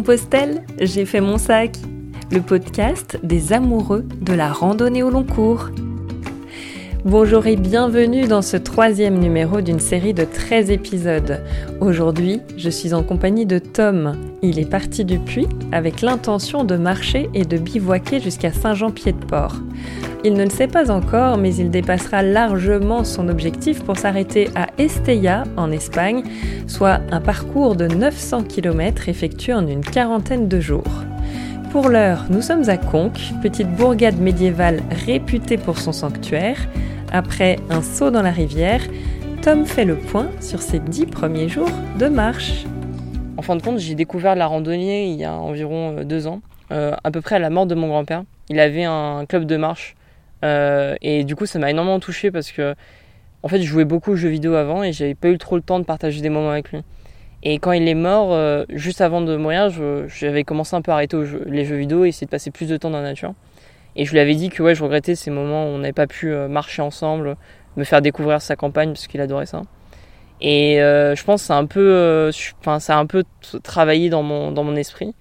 Compostelle, j'ai fait mon sac, le podcast des amoureux de la randonnée au long cours. Bonjour et bienvenue dans ce troisième numéro d'une série de 13 épisodes. Aujourd'hui, je suis en compagnie de Tom. Il est parti du puits avec l'intention de marcher et de bivouaquer jusqu'à Saint-Jean-Pied-de-Port. Il ne le sait pas encore, mais il dépassera largement son objectif pour s'arrêter à Estella, en Espagne, soit un parcours de 900 km effectué en une quarantaine de jours. Pour l'heure, nous sommes à Conques, petite bourgade médiévale réputée pour son sanctuaire. Après un saut dans la rivière, Tom fait le point sur ses dix premiers jours de marche. En fin de compte, j'ai découvert la randonnée il y a environ euh, deux ans, euh, à peu près à la mort de mon grand-père. Il avait un club de marche euh, et du coup, ça m'a énormément touché parce que, en fait, je jouais beaucoup aux jeux vidéo avant et j'avais pas eu trop le temps de partager des moments avec lui. Et quand il est mort, euh, juste avant de mourir, j'avais commencé un peu à arrêter les jeux vidéo et essayer de passer plus de temps dans la nature. Et je lui avais dit que ouais, je regrettais ces moments où on n'avait pas pu euh, marcher ensemble, me faire découvrir sa campagne parce qu'il adorait ça. Et je pense que c'est un peu, enfin, ça a un peu travaillé dans mon dans mon esprit.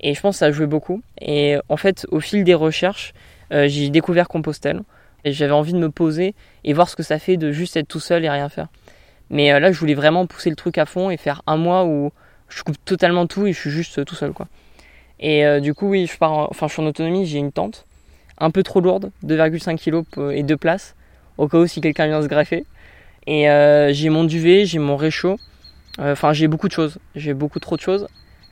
Et je pense que ça a joué beaucoup. Et en fait, au fil des recherches, euh, j'ai découvert Compostelle et j'avais envie de me poser et voir ce que ça fait de juste être tout seul et rien faire. Mais euh, là, je voulais vraiment pousser le truc à fond et faire un mois où je coupe totalement tout et je suis juste tout seul, quoi. Et euh, du coup, oui, je pars, enfin, je suis en autonomie, j'ai une tente un peu trop lourde, 2,5 kg et deux places, au cas où si quelqu'un vient se greffer. Et j'ai mon duvet, j'ai mon réchaud. Enfin, j'ai beaucoup de choses. J'ai beaucoup trop de choses.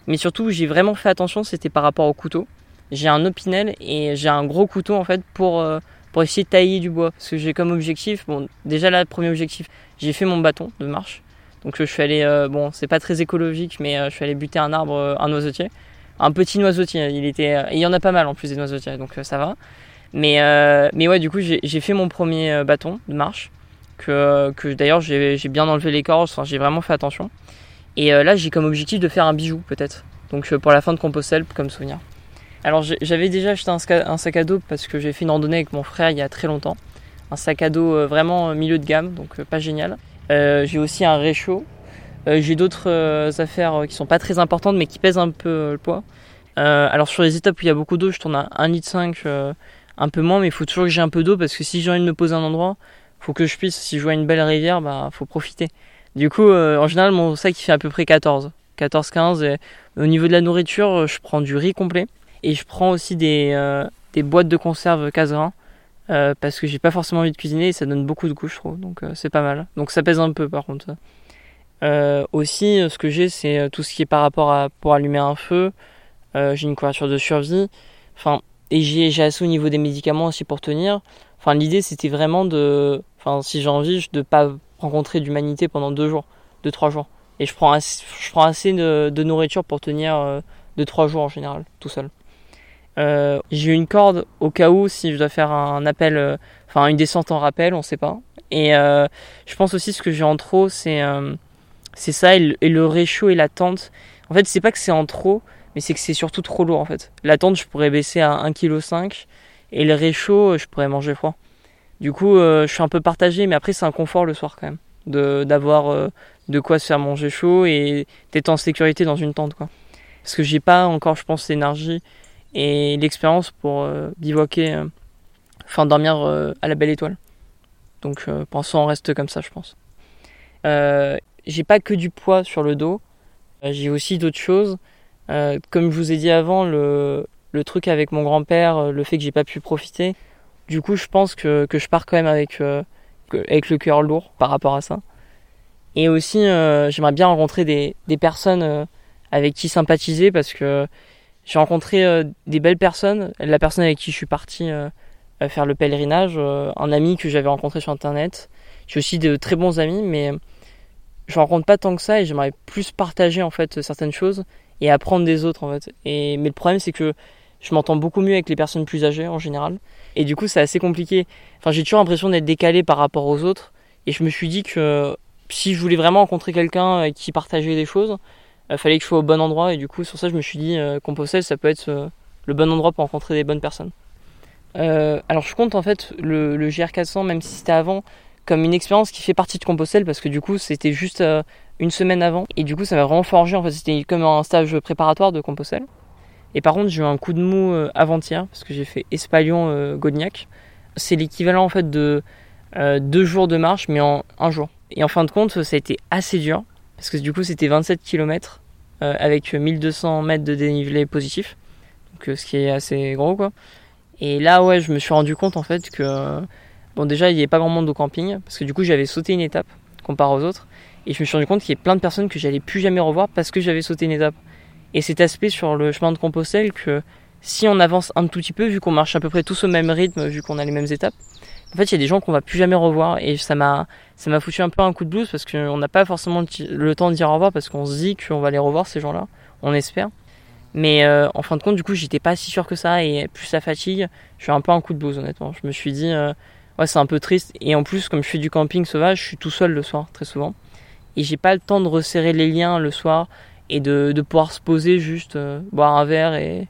Mais surtout, j'ai vraiment fait attention, c'était par rapport au couteau j'ai un opinel et j'ai un gros couteau en fait pour, euh, pour essayer de tailler du bois. Parce que j'ai comme objectif, bon, déjà là, premier objectif, j'ai fait mon bâton de marche. Donc je suis allé, euh, bon, c'est pas très écologique, mais euh, je suis allé buter un arbre, un noisetier. Un petit noisetier, il était, il y en a pas mal en plus des noisetiers, donc ça va. Mais, mais ouais, du coup, j'ai fait mon premier bâton de marche. Que, que d'ailleurs, j'ai bien enlevé l'écorce, enfin, j'ai vraiment fait attention. Et là, j'ai comme objectif de faire un bijou, peut-être. Donc pour la fin de Compostelle, comme souvenir. Alors j'avais déjà acheté un, sac à dos parce que j'ai fait une randonnée avec mon frère il y a très longtemps. Un sac à dos euh, vraiment euh, milieu de gamme, donc euh, pas génial. j'ai aussi un réchaud. j'ai d'autres affaires qui sont pas très importantes mais qui pèsent un peu le poids. alors sur les étapes où il y a beaucoup d'eau, je tourne à 1,5 litre un peu moins, mais il faut toujours que j'ai un peu d'eau parce que si j'ai envie de me poser un endroit, faut que je puisse. Si je vois une belle rivière, bah faut profiter. Du coup, en général, mon sac il fait à peu près 14, 14-15. Et au niveau de la nourriture, je prends du riz complet. Et je prends aussi des, euh, des boîtes de conserve caserin euh, parce que j'ai pas forcément envie de cuisiner et ça donne beaucoup de goût, je trouve. Donc euh, c'est pas mal. Donc ça pèse un peu par contre. aussi, ce que j'ai, c'est tout ce qui est par rapport à pour allumer un feu. j'ai une couverture de survie. Enfin, et j'ai assez au niveau des médicaments aussi pour tenir. Enfin, l'idée c'était vraiment de, enfin, si j'ai envie, de pas rencontrer d'humanité pendant deux jours, deux trois jours. Et je prends assez, je prends assez de nourriture pour tenir deux trois jours en général, tout seul. Euh, j'ai une corde au cas où si je dois faire un appel, euh, enfin une descente en rappel, on sait pas. Et euh, je pense aussi ce que j'ai en trop, c'est c'est ça et le, réchaud et la tente. En fait, c'est pas que c'est en trop, mais c'est que c'est surtout trop lourd en fait. La tente, je pourrais baisser à 1,5 kg et le réchaud, je pourrais manger froid. Du coup, je suis un peu partagé, mais après, c'est un confort le soir quand même. De, d'avoir de quoi se faire manger chaud et d'être en sécurité dans une tente. Quoi. Parce que j'ai pas encore, je pense, l'énergie et l'expérience pour euh, bivouaquer, euh, enfin dormir euh, à la belle étoile. Donc pour l'instant on reste comme ça je pense. j'ai pas que du poids sur le dos, j'ai aussi d'autres choses. comme je vous ai dit avant, le, le truc avec mon grand-père, le fait que j'ai pas pu profiter, du coup je pense que, que je pars quand même avec, avec le cœur lourd par rapport à ça. Et aussi j'aimerais bien rencontrer des, des personnes avec qui sympathiser parce que j'ai rencontré euh, des belles personnes. La personne avec qui je suis parti euh, faire le pèlerinage, euh, un ami que j'avais rencontré sur internet. J'ai aussi de très bons amis, mais je rencontre pas tant que ça et j'aimerais plus partager en fait certaines choses et apprendre des autres en fait. Et mais le problème c'est que je m'entends beaucoup mieux avec les personnes plus âgées en général et du coup c'est assez compliqué. Enfin j'ai toujours l'impression d'être décalé par rapport aux autres et je me suis dit que si je voulais vraiment rencontrer quelqu'un qui partageait des choses, il fallait que je sois au bon endroit et du coup sur ça je me suis dit euh, Compostelle ça peut être euh, le bon endroit pour rencontrer des bonnes personnes. Euh, alors je compte en fait le, GR400 même si c'était avant comme une expérience qui fait partie de Compostelle parce que du coup c'était juste une semaine avant. Et du coup, ça m'a vraiment forgé. En fait, c'était comme un stage préparatoire de Compostelle. Et par contre, j'ai eu un coup de mou euh, avant-hier parce que j'ai fait Espalion-Godniac. c'est l'équivalent en fait de deux jours de marche, mais en un jour. Et en fin de compte, ça a été assez dur parce que du coup, c'était 27 km avec 1200 mètres de dénivelé positif. Donc, ce qui est assez gros, quoi. Et là, ouais, je me suis rendu compte en fait que, bon, déjà, il n'y avait pas grand monde au camping, parce que du coup, j'avais sauté une étape comparé aux autres. Et je me suis rendu compte qu'il y avait plein de personnes que j'allais plus jamais revoir parce que j'avais sauté une étape. Et cet aspect sur le chemin de Compostelle que si on avance un tout petit peu, vu qu'on marche à peu près tous au même rythme, vu qu'on a les mêmes étapes, en fait, il y a des gens qu'on va plus jamais revoir. Et ça m'a, ça m'a foutu un peu un coup de blues parce qu'on n'a pas forcément le temps de dire au revoir parce qu'on se dit qu'on va les revoir, ces gens-là. On espère. Mais euh, en fin de compte, du coup, j'étais pas si sûr que ça. Et plus ça fatigue, je suis un peu un coup de blues, honnêtement. Je me suis dit, euh, ouais, c'est un peu triste. Et en plus, comme je fais du camping sauvage, je suis tout seul le soir, très souvent. Et j'ai pas le temps de resserrer les liens le soir et de, de pouvoir se poser juste, euh, boire un verre et,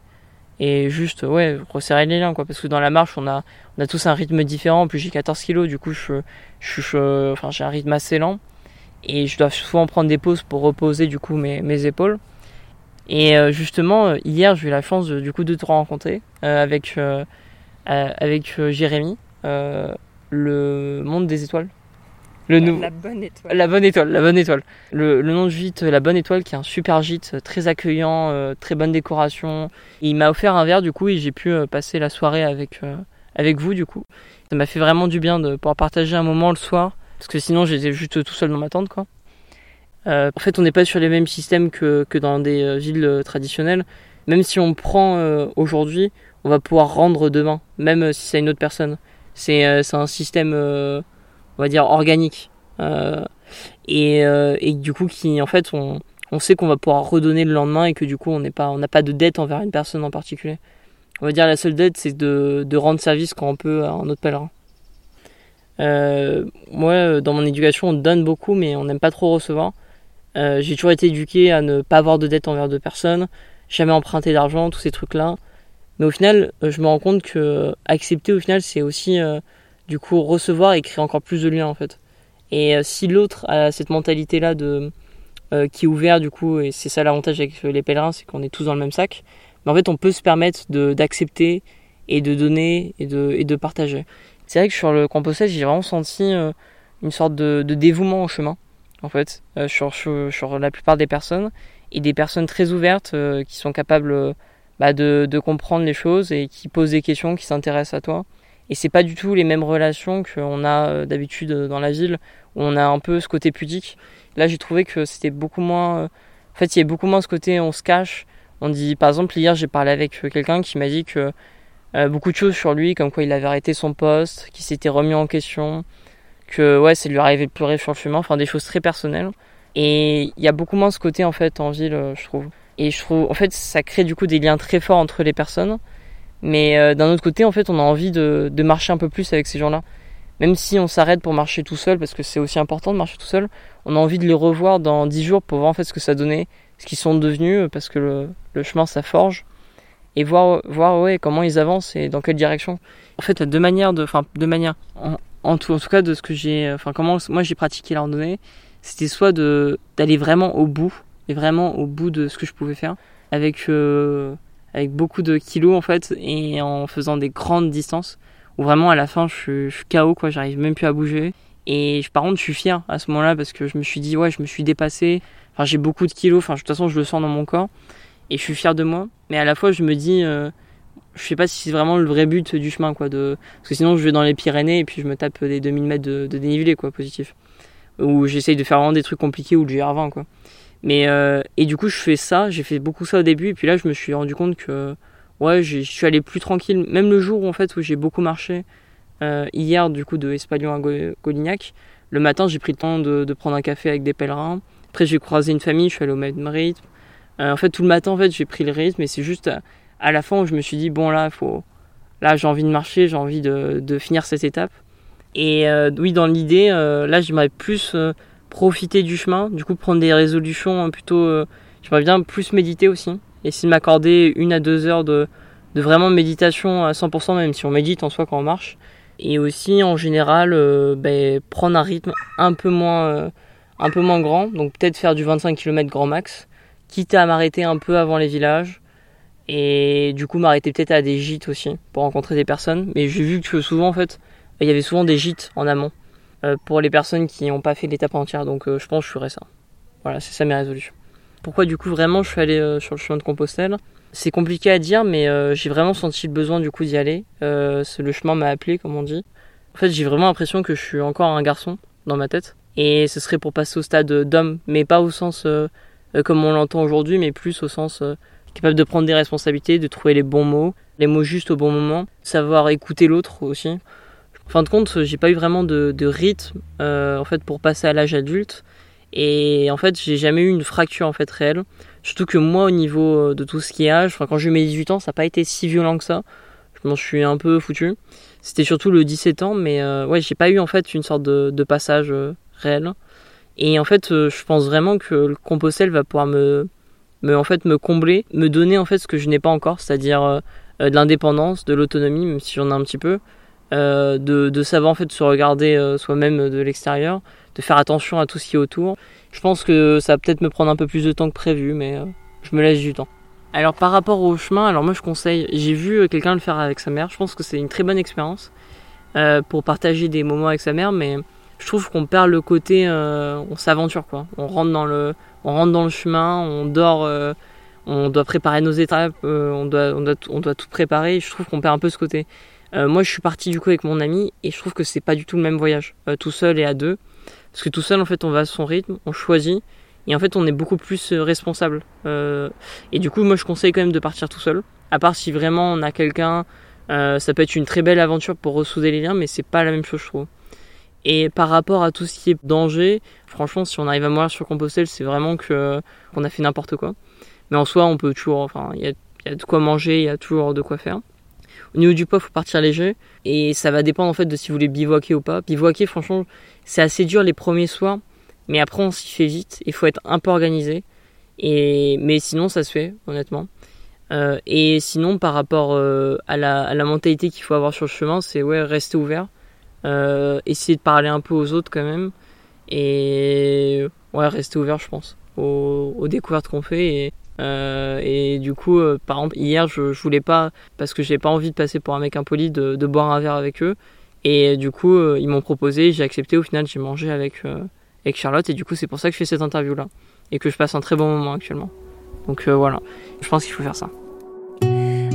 et juste, ouais, resserrer les liens, quoi. Parce que dans la marche, on a, on a tous un rythme différent. En plus, j'ai 14 kilos, du coup, je, je, je enfin, j'ai un rythme assez lent. Et je dois souvent prendre des pauses pour reposer, du coup, mes, mes épaules. Et euh, justement, euh, hier, j'ai eu la chance du coup de te rencontrer euh, avec, avec Jérémy, le monde des étoiles. Le la bonne étoile. La bonne étoile, la bonne étoile. Le, le, nom du gîte, la bonne étoile, qui est un super gîte, très accueillant, très bonne décoration. il m'a offert un verre du coup et j'ai pu passer la soirée avec avec vous du coup. Ça m'a fait vraiment du bien de pouvoir partager un moment le soir, parce que sinon j'étais juste tout seul dans ma tente quoi. Euh, en fait, on n'est pas sur les mêmes systèmes que, que dans des euh, villes euh, traditionnelles. Même si on prend aujourd'hui, on va pouvoir rendre demain, même si c'est une autre personne. C'est un système, on va dire, organique. Et, et, du coup, qui, en fait, on, on sait qu'on va pouvoir redonner le lendemain et que du coup, on n'a pas, de dette envers une personne en particulier. On va dire la seule dette, c'est de, de rendre service quand on peut à un autre pèlerin. Euh, moi, dans mon éducation, on donne beaucoup, mais on n'aime pas trop recevoir. Euh, j'ai toujours été éduqué à ne pas avoir de dette envers deux personnes, jamais emprunter d'argent, tous ces trucs-là. Mais au final, euh, je me rends compte que accepter, au final, c'est aussi euh, du coup recevoir et créer encore plus de liens en fait. Et si l'autre a cette mentalité-là de qui est ouvert du coup, et c'est ça l'avantage avec les pèlerins, c'est qu'on est tous dans le même sac. Mais en fait, on peut se permettre d'accepter et de donner et de, et de partager. C'est vrai que sur le compostage, j'ai vraiment senti une sorte de, de dévouement au chemin en fait, euh, sur, sur, la plupart des personnes, et des personnes très ouvertes euh, qui sont capables euh, bah, de, de, comprendre les choses et qui posent des questions, qui s'intéressent à toi. Et c'est pas du tout les mêmes relations qu'on a d'habitude dans la ville, où on a un peu ce côté pudique. Là, j'ai trouvé que c'était beaucoup moins. En fait, il y a beaucoup moins ce côté on se cache. On dit, par exemple, hier, j'ai parlé avec quelqu'un qui m'a dit que beaucoup de choses sur lui, comme quoi il avait arrêté son poste, qu'il s'était remis en question, que ouais, c'est lui arrivé de pleurer sur le chemin, enfin des choses très personnelles. Et il y a beaucoup moins ce côté en fait en ville, euh, je trouve. Et je trouve, en fait, ça crée du coup des liens très forts entre les personnes. Mais euh, d'un autre côté, en fait, on a envie de, de marcher un peu plus avec ces gens-là. Même si on s'arrête pour marcher tout seul, parce que c'est aussi important de marcher tout seul, on a envie de les revoir dans dix jours pour voir en fait ce que ça donnait, ce qu'ils sont devenus, parce que le, chemin ça forge et voir voir ouais comment ils avancent et dans quelle direction. En fait, deux manières de, enfin deux manières en tout, en tout cas de ce que j'ai, enfin comment moi j'ai pratiqué la randonnée, c'était soit de d'aller vraiment au bout et vraiment au bout de ce que je pouvais faire avec euh, avec beaucoup de kilos en fait et en faisant des grandes distances où vraiment à la fin je suis, KO quoi, j'arrive même plus à bouger. Et par contre je suis fier à ce moment-là parce que je me suis dit ouais je me suis dépassé, enfin j'ai beaucoup de kilos, enfin de toute façon je le sens dans mon corps. Et je suis fier de moi. Mais à la fois je me dis euh, je sais pas si c'est vraiment le vrai but du chemin quoi de parce que sinon je vais dans les Pyrénées et puis je me tape des 2000 mètres de, de dénivelé quoi positif. Ou j'essaye de faire vraiment des trucs compliqués ou du R20 quoi mais euh, et du coup je fais ça j'ai fait beaucoup ça au début et puis là je me suis rendu compte que ouais je suis allé plus tranquille. Même le jour où, en fait où j'ai beaucoup marché euh, hier du coup de Espalion à Golignac le matin j'ai pris le temps de, prendre un café avec des pèlerins. Après j'ai croisé une famille je suis allé au même rythme. Euh, en fait tout le matin en fait j'ai pris le rythme et c'est juste à la fin où je me suis dit bon là faut là j'ai envie de marcher j'ai envie de, de, finir cette étape. Et oui dans l'idée là j'aimerais plus profiter du chemin du coup prendre des résolutions hein, plutôt j'aimerais bien plus méditer aussi. Essayer de m'accorder une à deux heures de, de vraiment méditation à 100% même si on médite en soi quand on marche. Et aussi en général ben, prendre un rythme un peu moins un peu moins grand, donc peut-être faire du 25 km grand max, quitte à m'arrêter un peu avant les villages, et du coup m'arrêter peut-être à des gîtes aussi, pour rencontrer des personnes. Mais j'ai vu que souvent, en fait, il y avait souvent des gîtes en amont, euh, pour les personnes qui n'ont pas fait l'étape entière, donc euh, je pense que je ferai ça. Voilà, c'est ça mes résolutions. Pourquoi du coup vraiment je suis allé euh, sur le chemin de Compostelle? C'est compliqué à dire, mais j'ai vraiment senti le besoin du coup d'y aller. le chemin m'a appelé, comme on dit. En fait, j'ai vraiment l'impression que je suis encore un garçon dans ma tête. Et ce serait pour passer au stade d'homme, mais pas au sens euh, euh, comme on l'entend aujourd'hui, mais plus au sens euh, capable de prendre des responsabilités, de trouver les bons mots, les mots justes au bon moment, savoir écouter l'autre aussi. En fin de compte, j'ai pas eu vraiment de, rythme en fait pour passer à l'âge adulte. Et en fait, j'ai jamais eu une fracture en fait réelle. Surtout que moi, au niveau de tout ce qui est âge, quand j'ai eu mes 18 ans, ça n'a pas été si violent que ça. Je m'en suis un peu foutu. C'était surtout le 17 ans, mais ouais, j'ai pas eu en fait une sorte de, passage réel. Et en fait, euh, je pense vraiment que le Compostelle va pouvoir me, me, en fait, me combler, me donner en fait ce que je n'ai pas encore, c'est-à-dire euh, euh, de l'indépendance, de l'autonomie, même si j'en ai un petit peu, de, de, savoir en fait se regarder soi-même de l'extérieur, de faire attention à tout ce qui est autour. Je pense que ça va peut-être me prendre un peu plus de temps que prévu, mais je me laisse du temps. Alors par rapport au chemin, alors moi je conseille, j'ai vu quelqu'un le faire avec sa mère, je pense que c'est une très bonne expérience pour partager des moments avec sa mère, mais je trouve qu'on perd le côté euh, on s'aventure quoi on rentre dans le on rentre dans le chemin on dort euh, on doit préparer nos étapes euh, on doit on doit on doit tout préparer je trouve qu'on perd un peu ce côté moi je suis parti du coup avec mon ami et je trouve que c'est pas du tout le même voyage tout seul et à deux parce que tout seul en fait on va à son rythme on choisit et en fait on est beaucoup plus responsable et du coup moi je conseille quand même de partir tout seul à part si vraiment on a quelqu'un ça peut être une très belle aventure pour ressouder les liens mais c'est pas la même chose je trouve et par rapport à tout ce qui est danger, franchement, si on arrive à mourir sur Compostelle, c'est vraiment que qu'on a fait n'importe quoi. Mais en soi, on peut toujours, enfin, il y a, y a, de quoi manger, il y a toujours de quoi faire. Au niveau du poids, faut partir léger. Et ça va dépendre en fait de si vous voulez bivouaquer ou pas. Bivouaquer, franchement, c'est assez dur les premiers soirs. Mais après, on s'y fait vite. Il faut être un peu organisé. Et, mais sinon, ça se fait, honnêtement. Euh, et sinon, par rapport euh, à, la, à la mentalité qu'il faut avoir sur le chemin, c'est ouais, rester ouvert. Euh, essayer de parler un peu aux autres quand même. Et ouais, rester ouvert, je pense, aux, découvertes qu'on fait. Euh, et du coup, euh, par exemple, hier, je, je voulais pas, parce que j'ai pas envie de passer pour un mec impoli, de, de boire un verre avec eux. Et du coup, ils m'ont proposé, j'ai accepté. Au final, j'ai mangé avec, avec Charlotte. Et du coup, c'est pour ça que je fais cette interview-là. Et que je passe un très bon moment actuellement. Donc voilà, je pense qu'il faut faire ça.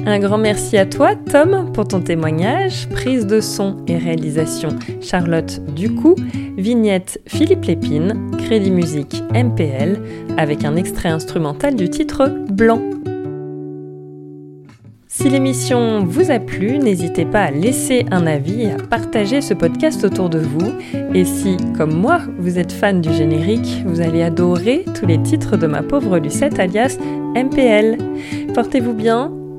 Un grand merci à toi, Tom, pour ton témoignage. Prise de son et réalisation Charlotte Ducou, vignette Philippe Lépine, crédit musique MPL, avec un extrait instrumental du titre Blanc. Si l'émission vous a plu, n'hésitez pas à laisser un avis et à partager ce podcast autour de vous. Et si, comme moi, vous êtes fan du générique, vous allez adorer tous les titres de ma pauvre Lucette alias MPL. Portez-vous bien